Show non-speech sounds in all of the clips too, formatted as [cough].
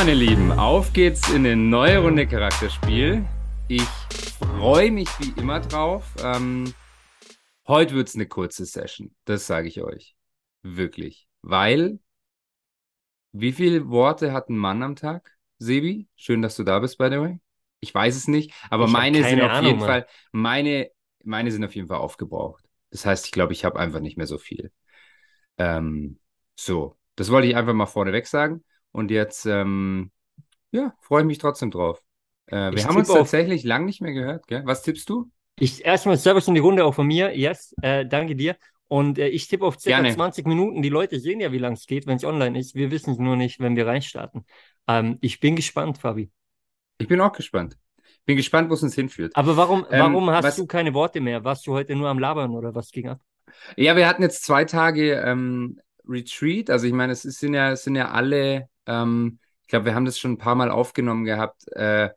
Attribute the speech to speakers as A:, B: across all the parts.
A: Meine Lieben, auf geht's in eine neue Runde Charakterspiel. Ich freue mich wie immer drauf. Ähm, heute wird's eine kurze Session, das sage ich euch. Wirklich. Weil, wie viele Worte hat ein Mann am Tag? Sebi, schön, dass du da bist, by the way. Ich weiß es nicht, aber
B: Ich
A: meine sind auf
B: Ahnung,
A: jeden
B: Mann.
A: Fall, meine, meine sind auf jeden Fall aufgebraucht. Das heißt, ich glaube, ich habe einfach nicht mehr so viel. Ähm, so, das wollte ich einfach mal vorneweg sagen. Und jetzt, ähm, ja, freue ich mich trotzdem drauf. Äh, wir haben uns tatsächlich lang nicht mehr gehört, gell? Was tippst du?
B: Ich erstmal Servus in die Runde auch von mir. Yes, äh, danke dir. Und äh, ich tippe auf circa
A: Gerne.
B: 20 Minuten. Die Leute sehen ja, wie lang es geht, wenn es online ist. Wir wissen es nur nicht, wenn wir reinstarten. Ähm, ich bin gespannt, Fabi.
A: Ich bin auch gespannt. Bin gespannt, wo es uns hinführt.
B: Aber warum,
A: Ähm,
B: warum hast
A: was-
B: du keine Worte mehr? Warst du heute nur am Labern oder was ging ab?
A: Ja, wir hatten jetzt zwei Tage ähm, Retreat. Also ich meine, es ist- sind ja, es sind ja alle, ähm, ich glaube, wir haben das schon ein paar Mal aufgenommen gehabt, äh,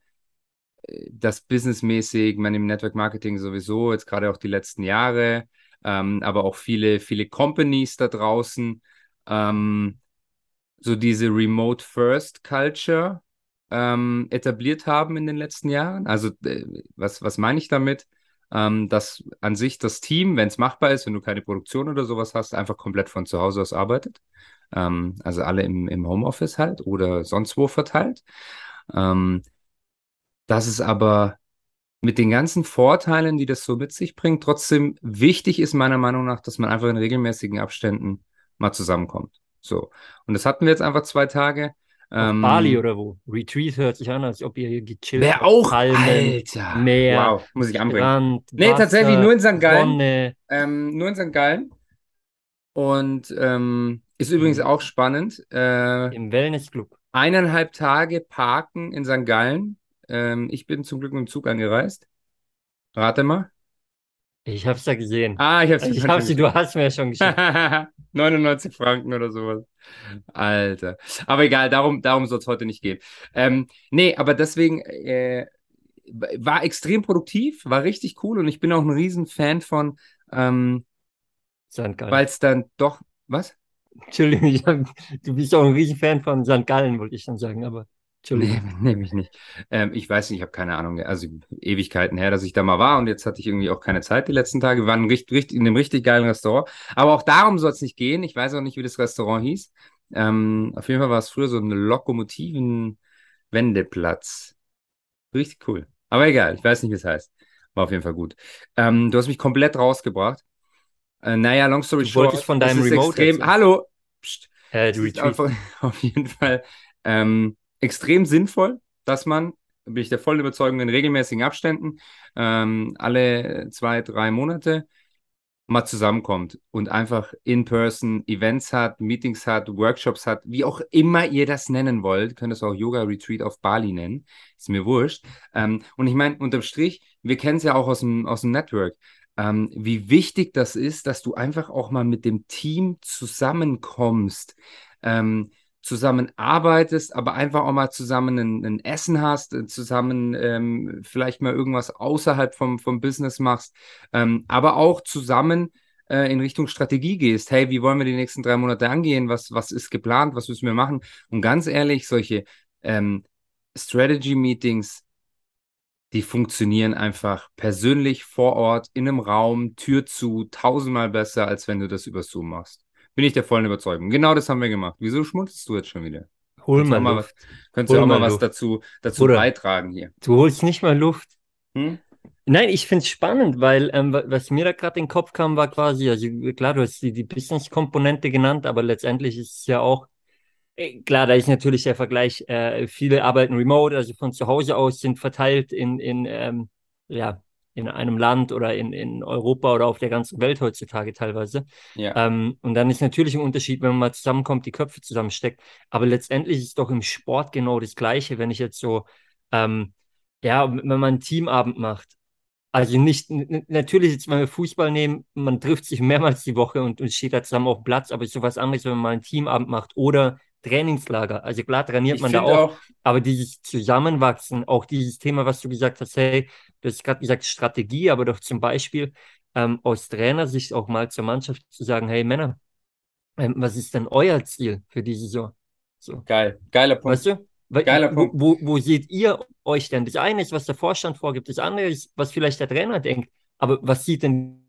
A: das businessmäßig, man im Network Marketing sowieso, jetzt gerade auch die letzten Jahre, ähm, aber auch viele, viele Companies da draußen, ähm, so diese Remote First Culture ähm, etabliert haben in den letzten Jahren. Also äh, was, was meine ich damit? Ähm, dass an sich das Team, wenn es machbar ist, wenn du keine Produktion oder sowas hast, einfach komplett von zu Hause aus arbeitet. Ähm, also alle im, im Homeoffice halt oder sonst wo verteilt. Ähm, dass es aber mit den ganzen Vorteilen, die das so mit sich bringt, trotzdem wichtig ist, meiner Meinung nach, dass man einfach in regelmäßigen Abständen mal zusammenkommt. So. Und das hatten wir jetzt einfach zwei Tage. Ähm,
B: Bali oder wo? Retreat hört sich an, als ob ihr hier gechillt
A: Wäre
B: habt.
A: auch,
B: Palmen,
A: Alter.
B: Meer,
A: Wow, muss ich anbringen.
B: Strand,
A: Nee,
B: Wasser,
A: tatsächlich nur in St. Gallen. Ähm, nur in St. Gallen. Und ähm, ist übrigens
B: Mhm.
A: auch spannend. Äh,
B: Im Wellnessclub.
A: eineinhalb Tage parken in St. Gallen. Ähm, ich bin zum Glück mit dem Zug angereist. Rate mal.
B: Ich hab's ja gesehen.
A: Ah, ich hab's
B: ich hab's, du hast mir ja schon geschickt. [laughs]
A: 99 Franken oder sowas. Alter. Aber egal, darum, darum soll es heute nicht gehen. Ähm, nee, aber deswegen äh, war extrem produktiv, war richtig cool und ich bin auch ein riesen Fan von, ähm,
B: St. Gallen.
A: weil es dann doch, was?
B: Entschuldigung, ich hab, du bist auch ein Riesenfan von St. Gallen, wollte ich dann sagen, aber
A: Nee,
B: Entschuldigung. [laughs]
A: nehme ich nicht. Ähm, ich weiß nicht, ich habe keine Ahnung. Also Ewigkeiten her, dass ich da mal war und jetzt hatte ich irgendwie auch keine Zeit die letzten Tage. Wir waren richtig, richtig, in einem richtig geilen Restaurant. Aber auch darum soll es nicht gehen. Ich weiß auch nicht, wie das Restaurant hieß. Ähm, auf jeden Fall war es früher so ein Lokomotiven-Wendeplatz. Richtig cool. Aber egal, ich weiß nicht, wie es heißt. War auf jeden Fall gut. Ähm, du hast mich komplett rausgebracht. Äh, naja, long story
B: Du
A: short.
B: wolltest von deinem Remote
A: extrem.
B: erzählen.
A: Hallo! Psst.
B: Äh, Retreat.
A: einfach [laughs] auf jeden Fall ähm, extrem sinnvoll, dass man, bin ich der vollen Überzeugung, in regelmäßigen Abständen, ähm, alle zwei, drei Monate mal zusammenkommt und einfach in-person Events hat, Meetings hat, Workshops hat, wie auch immer ihr das nennen wollt, könnt es auch Yoga-Retreat auf Bali nennen, ist mir wurscht. Ähm, und ich meine, unterm Strich, wir kennen es ja auch aus dem, aus dem Network, ähm, wie wichtig das ist, dass du einfach auch mal mit dem Team zusammenkommst, ähm, zusammenarbeitest, aber einfach auch mal zusammen ein, ein Essen hast, äh, zusammen ähm, vielleicht mal irgendwas außerhalb vom, vom Business machst, ähm, aber auch zusammen äh, in Richtung Strategie gehst. Hey, wie wollen wir die nächsten drei Monate angehen? Was, was ist geplant? Was müssen wir machen? Und ganz ehrlich, solche ähm, Strategy-Meetings, die funktionieren einfach persönlich vor Ort, in einem Raum, Tür zu, tausendmal besser, als wenn du das über Zoom machst. Bin ich der vollen Überzeugung. Genau das haben wir gemacht. Wieso schmunzelst du jetzt schon wieder?
B: Hol
A: Könntest du
B: mal
A: mal
B: Luft.
A: Könntest du auch mal
B: mal
A: was
B: Luft.
A: dazu, dazu
B: Bruder.
A: beitragen hier?
B: Du holst nicht mal Luft.
A: Hm?
B: Nein, ich finde es spannend, weil ähm, wa- was mir da gerade in den Kopf kam, war quasi, also klar, du hast die, die Business-Komponente genannt, aber letztendlich ist es ja auch, klar, da ist natürlich der Vergleich, äh, viele arbeiten remote, also von zu Hause aus, sind verteilt in, in, ähm, ja, in einem Land oder in, in Europa oder auf der ganzen Welt heutzutage teilweise.
A: Ja.
B: Ähm, und dann ist natürlich ein Unterschied, wenn man mal zusammenkommt, die Köpfe zusammensteckt. Aber letztendlich ist es doch im Sport genau das Gleiche, wenn ich jetzt so, ähm, ja, wenn man einen Teamabend macht. Also nicht, natürlich jetzt, wenn wir Fußball nehmen, man trifft sich mehrmals die Woche und, und steht da zusammen auf dem Platz, aber es ist sowas anderes, wenn man mal einen Teamabend macht oder Trainingslager. Also klar trainiert
A: Ich
B: man da auch,
A: auch,
B: aber dieses Zusammenwachsen, auch dieses Thema, was du gesagt hast, hey, du hast gerade gesagt Strategie, aber doch zum Beispiel ähm, aus Trainersicht auch mal zur Mannschaft zu sagen, hey Männer, ähm, was ist denn euer Ziel für die Saison? So.
A: Geil, geiler Punkt.
B: Weißt du? Weil,
A: Geiler
B: wo,
A: Punkt.
B: wo, wo seht ihr euch denn? Das eine ist, was der Vorstand vorgibt, das andere ist, was vielleicht der Trainer denkt. Aber was sieht denn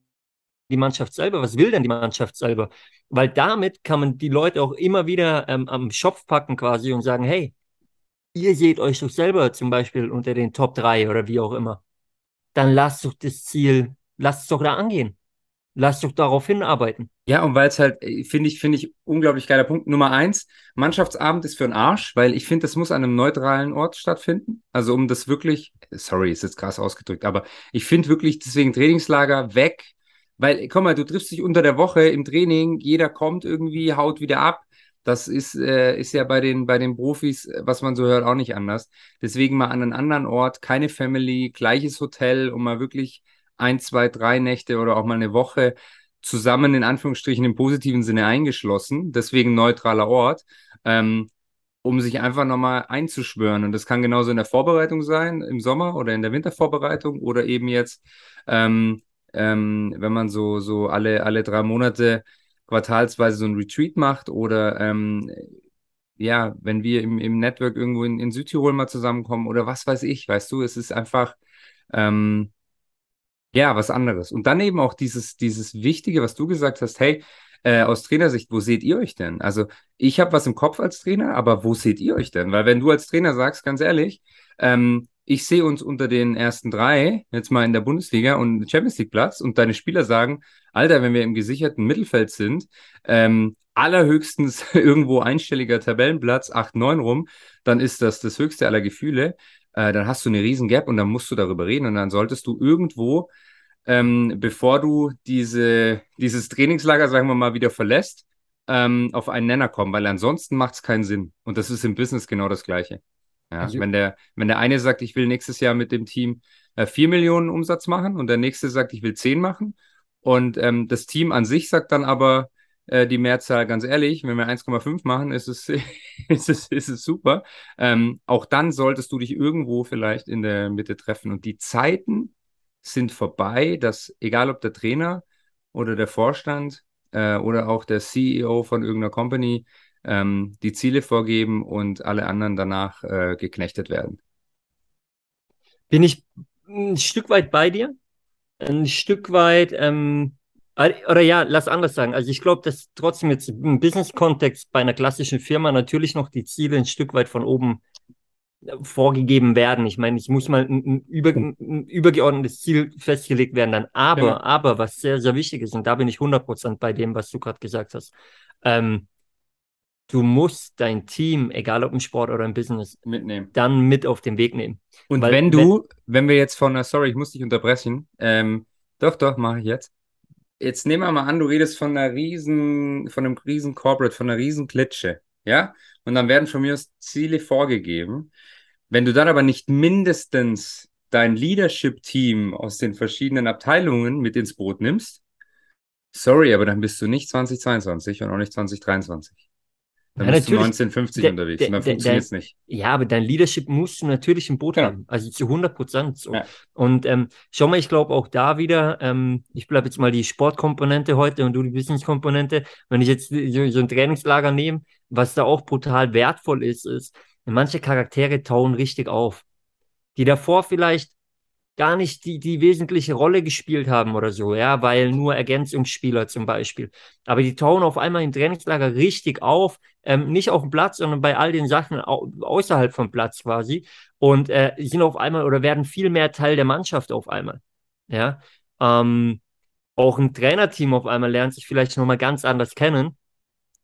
B: die Mannschaft selber? Was will denn die Mannschaft selber? Weil damit kann man die Leute auch immer wieder ähm, am Schopf packen quasi und sagen, hey, ihr seht euch doch selber zum Beispiel unter den Top 3 oder wie auch immer. Dann lasst doch das Ziel, lasst es doch da angehen. Lasst doch darauf hinarbeiten.
A: Ja, und weil es halt, äh, finde ich, finde ich, unglaublich geiler Punkt. Nummer eins, Mannschaftsabend ist für den Arsch, weil ich finde, das muss an einem neutralen Ort stattfinden. Also um das wirklich, sorry, ist jetzt krass ausgedrückt, aber ich finde wirklich deswegen Trainingslager weg, weil, komm mal, du triffst dich unter der Woche im Training, jeder kommt irgendwie, haut wieder ab. Das ist, äh, ist ja bei den, bei den Profis, äh, was man so hört, auch nicht anders. Deswegen mal an einen anderen Ort, keine Family, gleiches Hotel, um mal wirklich ein, zwei, drei Nächte oder auch mal eine Woche zusammen in Anführungsstrichen im positiven Sinne eingeschlossen, deswegen neutraler Ort, ähm, um sich einfach nochmal einzuschwören. Und das kann genauso in der Vorbereitung sein, im Sommer oder in der Wintervorbereitung oder eben jetzt, ähm, ähm, wenn man so, so alle, alle drei Monate quartalsweise so ein Retreat macht oder ähm, ja, wenn wir im, im Network irgendwo in, in Südtirol mal zusammenkommen oder was weiß ich, weißt du, es ist einfach ähm, ja, was anderes. Und dann eben auch dieses, dieses Wichtige, was du gesagt hast, hey, äh, aus Trainersicht, wo seht ihr euch denn? Also ich habe was im Kopf als Trainer, aber wo seht ihr euch denn? Weil wenn du als Trainer sagst, ganz ehrlich, ähm, ich sehe uns unter den ersten drei, jetzt mal in der Bundesliga und Champions League Platz und deine Spieler sagen, Alter, wenn wir im gesicherten Mittelfeld sind, ähm, allerhöchstens [laughs] irgendwo einstelliger Tabellenplatz, 8, 9 rum, dann ist das das höchste aller Gefühle. Äh, dann hast du eine riesen Gap und dann musst du darüber reden und dann solltest du irgendwo, ähm, bevor du diese, dieses Trainingslager, sagen wir mal, wieder verlässt, ähm, auf einen Nenner kommen, weil ansonsten macht es keinen Sinn. Und das ist im Business genau das Gleiche. Ja,
B: Also,
A: wenn der, wenn der eine sagt, ich will nächstes Jahr mit dem Team äh, 4 Millionen Umsatz machen und der nächste sagt, ich will 10 machen und ähm, das Team an sich sagt dann aber äh, die Mehrzahl, ganz ehrlich, wenn wir 1,5 machen, ist es, [laughs] ist es, ist es super. Ähm, auch dann solltest du dich irgendwo vielleicht in der Mitte treffen. Und die Zeiten sind vorbei, dass egal ob der Trainer oder der Vorstand äh, oder auch der CEO von irgendeiner Company ähm, die Ziele vorgeben und alle anderen danach äh, geknechtet werden.
B: bin ich ein Stück weit bei dir, ein Stück weit, ähm, oder ja, lass anders sagen. Also ich glaube, dass trotzdem jetzt im Business-Kontext bei einer klassischen Firma natürlich noch die Ziele ein Stück weit von oben äh, vorgegeben werden. Ich meine, ich muss mal ein, ein, über, ein übergeordnetes Ziel festgelegt werden dann. Aber,
A: Genau.
B: aber, was sehr, sehr wichtig ist, und da bin ich 100% bei dem, was du gerade gesagt hast, ähm, du musst dein Team, egal ob im Sport oder im Business,
A: Mitnehmen.
B: dann mit auf den Weg nehmen.
A: Und
B: Weil
A: wenn du, wenn wir jetzt von einer, sorry, ich muss dich unterbrechen, ähm, doch, doch, mache ich jetzt. Jetzt nehmen wir mal an, du redest von einer riesen, von einem riesen Corporate, von einer riesen Klitsche, ja? Und dann werden von mir aus Ziele vorgegeben. Wenn du dann aber nicht mindestens dein Leadership-Team aus den verschiedenen Abteilungen mit ins Boot nimmst, sorry, aber dann bist du nicht 2022 und auch nicht 2023. Dann
B: Ja,
A: bist du
B: natürlich.
A: 1950
B: Der-
A: unterwegs
B: der-
A: und dann funktioniert es nicht.
B: Ja, aber dein Leadership musst du natürlich im Boot
A: Genau.
B: haben. Also zu 100 Prozent so.
A: Ja.
B: Und ähm, schau mal, ich glaube auch da wieder, ähm, ich bleibe jetzt mal die Sportkomponente heute und du die Businesskomponente. Wenn ich jetzt so, so ein Trainingslager nehme, was da auch brutal wertvoll ist, ist, manche Charaktere tauen richtig auf, die davor vielleicht gar nicht die, die wesentliche Rolle gespielt haben oder so, ja, weil nur Ergänzungsspieler zum Beispiel. Aber die tauen auf einmal im Trainingslager richtig auf, ähm, nicht auf dem Platz, sondern bei all den Sachen au außerhalb vom Platz quasi und äh, sind auf einmal oder werden viel mehr Teil der Mannschaft auf einmal. Ja, ähm, auch ein Trainerteam auf einmal lernt sich vielleicht nochmal ganz anders kennen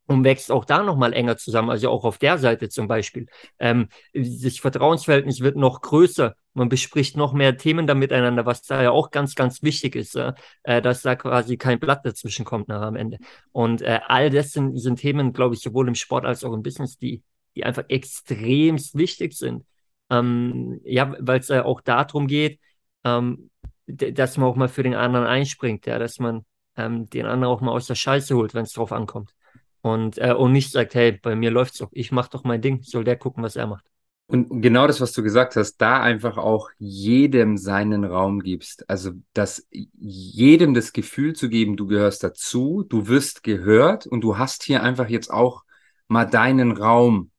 B: und wächst auch da nochmal enger zusammen, also auch auf der Seite zum Beispiel. Ähm, das Vertrauensverhältnis wird noch größer, man bespricht noch mehr Themen da miteinander, was da ja auch ganz, ganz wichtig ist, äh, dass da quasi kein Blatt dazwischen kommt nach am Ende. Und äh, all das sind, sind Themen, glaube ich, sowohl im Sport als auch im Business, die, die einfach extremst wichtig sind. Ähm, ja, weil es äh, auch darum geht, ähm, dass man auch mal für den anderen einspringt, ja, dass man ähm, den anderen auch mal aus der Scheiße holt, wenn es drauf ankommt. Und, äh, und nicht sagt, hey, bei mir läuft's doch, ich mach doch mein Ding, soll der gucken, was er macht.
A: Und genau das, was du gesagt hast, da einfach auch jedem seinen Raum gibst. Also, dass jedem das Gefühl zu geben, du gehörst dazu, du wirst gehört und du hast hier einfach jetzt auch mal deinen Raum.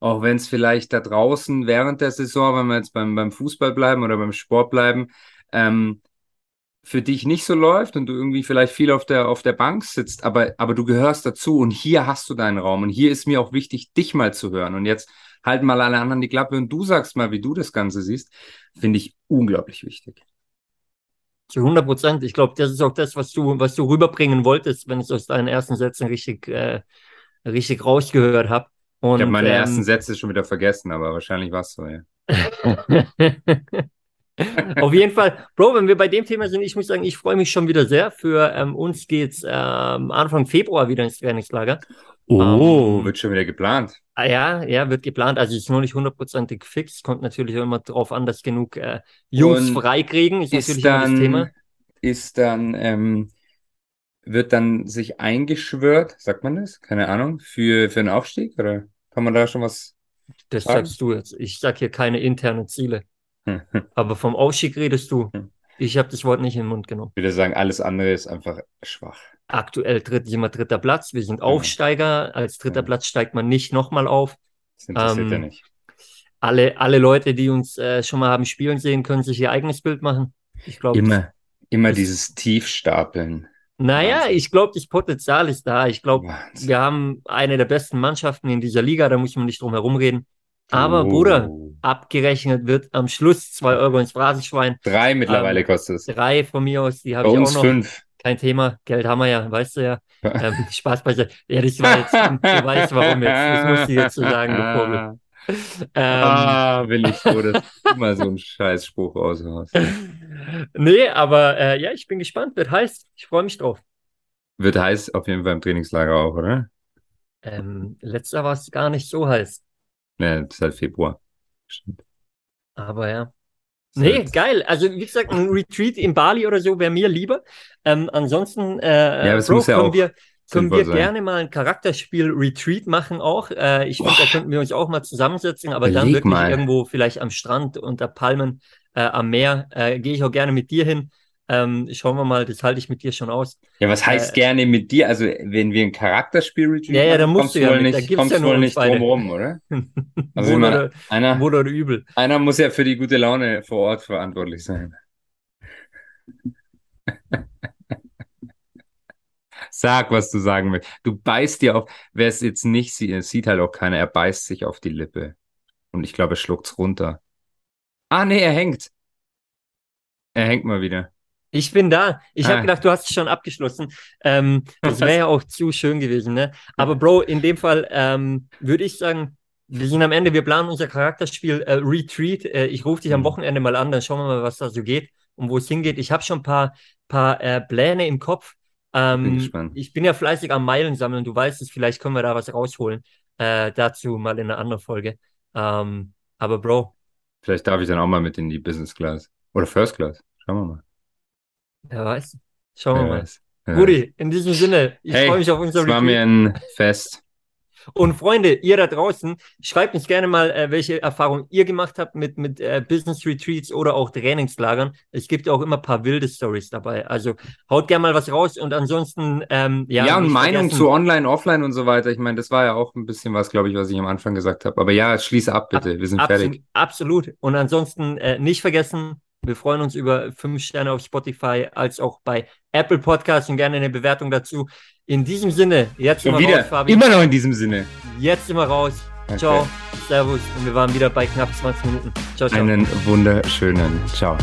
A: Auch wenn es vielleicht da draußen während der Saison, wenn wir jetzt beim, beim Fußball bleiben oder beim Sport bleiben, ähm, für dich nicht so läuft und du irgendwie vielleicht viel auf der, auf der Bank sitzt, aber, aber du gehörst dazu und hier hast du deinen Raum und hier ist mir auch wichtig, dich mal zu hören. Und jetzt halten mal alle anderen die Klappe und du sagst mal, wie du das Ganze siehst, finde ich unglaublich wichtig.
B: Zu 100 Prozent. Ich glaube, das ist auch das, was du, was du rüberbringen wolltest, wenn ich es aus deinen ersten Sätzen richtig, äh, richtig rausgehört habe.
A: ich habe meine ähm, ersten Sätze schon wieder vergessen, aber wahrscheinlich war es so, ja. [laughs] [laughs]
B: Auf jeden Fall, Bro, wenn wir bei dem Thema sind, ich muss sagen, ich freue mich schon wieder sehr. Für ähm, uns geht's ähm, Anfang Februar wieder ins Trainingslager.
A: Oh, ähm, wird schon wieder geplant.
B: Ah, ja, ja, wird geplant. Also ist noch nicht hundertprozentig fix. Kommt natürlich immer darauf an, dass genug äh, Jungs Und freikriegen. Ist, ist natürlich dann, das Thema.
A: Ist dann, ähm, wird dann sich eingeschwört, sagt man das? Keine Ahnung, für, für einen Aufstieg? Oder kann man da schon was
B: Das sagen? sagst du jetzt. Ich sag hier keine internen Ziele. [laughs] Aber vom Aufstieg redest du. Ich habe das Wort nicht in den Mund genommen.
A: Ich würde sagen, alles andere ist einfach schwach.
B: Aktuell tritt jemand dritter Platz. Wir sind Aufsteiger. Als dritter ja. Platz steigt man nicht nochmal auf.
A: Das interessiert ähm, ja nicht.
B: Alle, alle Leute, die uns äh, schon mal haben spielen sehen, können sich ihr eigenes Bild machen. Ich glaube.
A: Immer, immer dieses Tiefstapeln.
B: Naja, Wahnsinn. ich glaube, das Potenzial ist da. Ich glaube, wir haben eine der besten Mannschaften in dieser Liga, da muss man nicht drum herum reden. Aber oh. Bruder, abgerechnet wird am Schluss zwei Euro ins Phrasenschwein.
A: Drei mittlerweile ähm, kostet es.
B: Drei von mir aus, die habe ich auch noch.
A: fünf.
B: Kein Thema, Geld haben wir ja, weißt du ja. ähm, Spaß bei Ja, das war jetzt, du weißt warum jetzt. Das muss ich jetzt so sagen, du Vogel. [laughs]
A: Ähm, ah, will ich so, dass du [laughs] immer so einen Scheißspruch aushaust.
B: Nee, aber äh, ja, ich bin gespannt. Wird heiß. Ich freue mich drauf.
A: Wird heiß auf jeden Fall im Trainingslager auch, oder?
B: Ähm, letzter war es gar nicht so heiß.
A: Ja, das ist halt Februar.
B: Stimmt. Aber ja. Nee, geil. Also wie gesagt, ein Retreat in Bali oder so wäre mir lieber. Ähm, ansonsten äh,
A: ja, Bro,
B: ja können wir, können wir gerne mal ein Charakterspiel-Retreat machen auch. Äh, ich finde, da könnten wir uns auch mal zusammensetzen, aber dann wirklich mal. irgendwo vielleicht am Strand unter Palmen äh, am Meer. Äh, Gehe ich auch gerne mit dir hin. Ähm, schauen wir mal, das halte ich mit dir schon aus.
A: Ja, was heißt äh, gerne mit dir? Also, wenn wir ein Charakterspiel
B: reviewen, ja, ja, dann musst du ja
A: wohl mit, nicht, da kommst ja wohl nicht drum rum, oder? [laughs]
B: Also, wohl, oder, einer, wohl oder übel.
A: Einer muss ja für die gute Laune vor Ort verantwortlich sein. [laughs] Sag, was du sagen willst. Du beißt dir auf, wer es jetzt nicht sieht, sieht halt auch keiner, er beißt sich auf die Lippe. Und ich glaube, er schluckt's runter. Ah, nee, er hängt. Er hängt mal wieder.
B: Ich bin da. Ich ah. habe gedacht, du hast es schon abgeschlossen. Ähm, das wäre [laughs] ja auch zu schön gewesen, ne? Aber Bro, in dem Fall ähm, würde ich sagen, wir sind am Ende, wir planen unser Charakterspiel äh, Retreat. Äh, ich rufe dich am mhm. Wochenende mal an, dann schauen wir mal, was da so geht und wo es hingeht. Ich habe schon ein paar, paar äh, Pläne im Kopf. Ähm, bin ich bin ja fleißig am Meilen sammeln. Du weißt es, vielleicht können wir da was rausholen. Äh, dazu mal in einer anderen Folge. Ähm, aber Bro.
A: Vielleicht darf ich dann auch mal mit in die Business Class. Oder First Class. Schauen wir mal.
B: Wer weiß. Schauen wir mal. Weiß. Rudi, in diesem Sinne, ich hey, freue mich auf unser
A: Es war mir ein Fest.
B: Und Freunde, ihr da draußen, schreibt uns gerne mal, äh, welche Erfahrungen ihr gemacht habt mit, mit äh, Business Retreats oder auch Trainingslagern. Es gibt ja auch immer ein paar wilde Stories dabei. Also haut gerne mal was raus und ansonsten, ähm, ja.
A: Ja, und Meinung zu Online, Offline und so weiter. Ich meine, das war ja auch ein bisschen was, glaube ich, was ich am Anfang gesagt habe. Aber ja, schließe ab, bitte. Ab, Wir sind
B: absolut,
A: fertig.
B: Absolut. Und ansonsten äh, nicht vergessen, wir freuen uns über fünf Sterne auf Spotify als auch bei Apple Podcasts und gerne eine Bewertung dazu. In diesem Sinne, jetzt
A: Schon immer wieder. raus, Fabi. Immer noch in diesem Sinne.
B: Jetzt immer raus. Okay. Ciao, Servus. Und wir waren wieder bei knapp 20 Minuten. Ciao, ciao.
A: Einen wunderschönen. Ciao.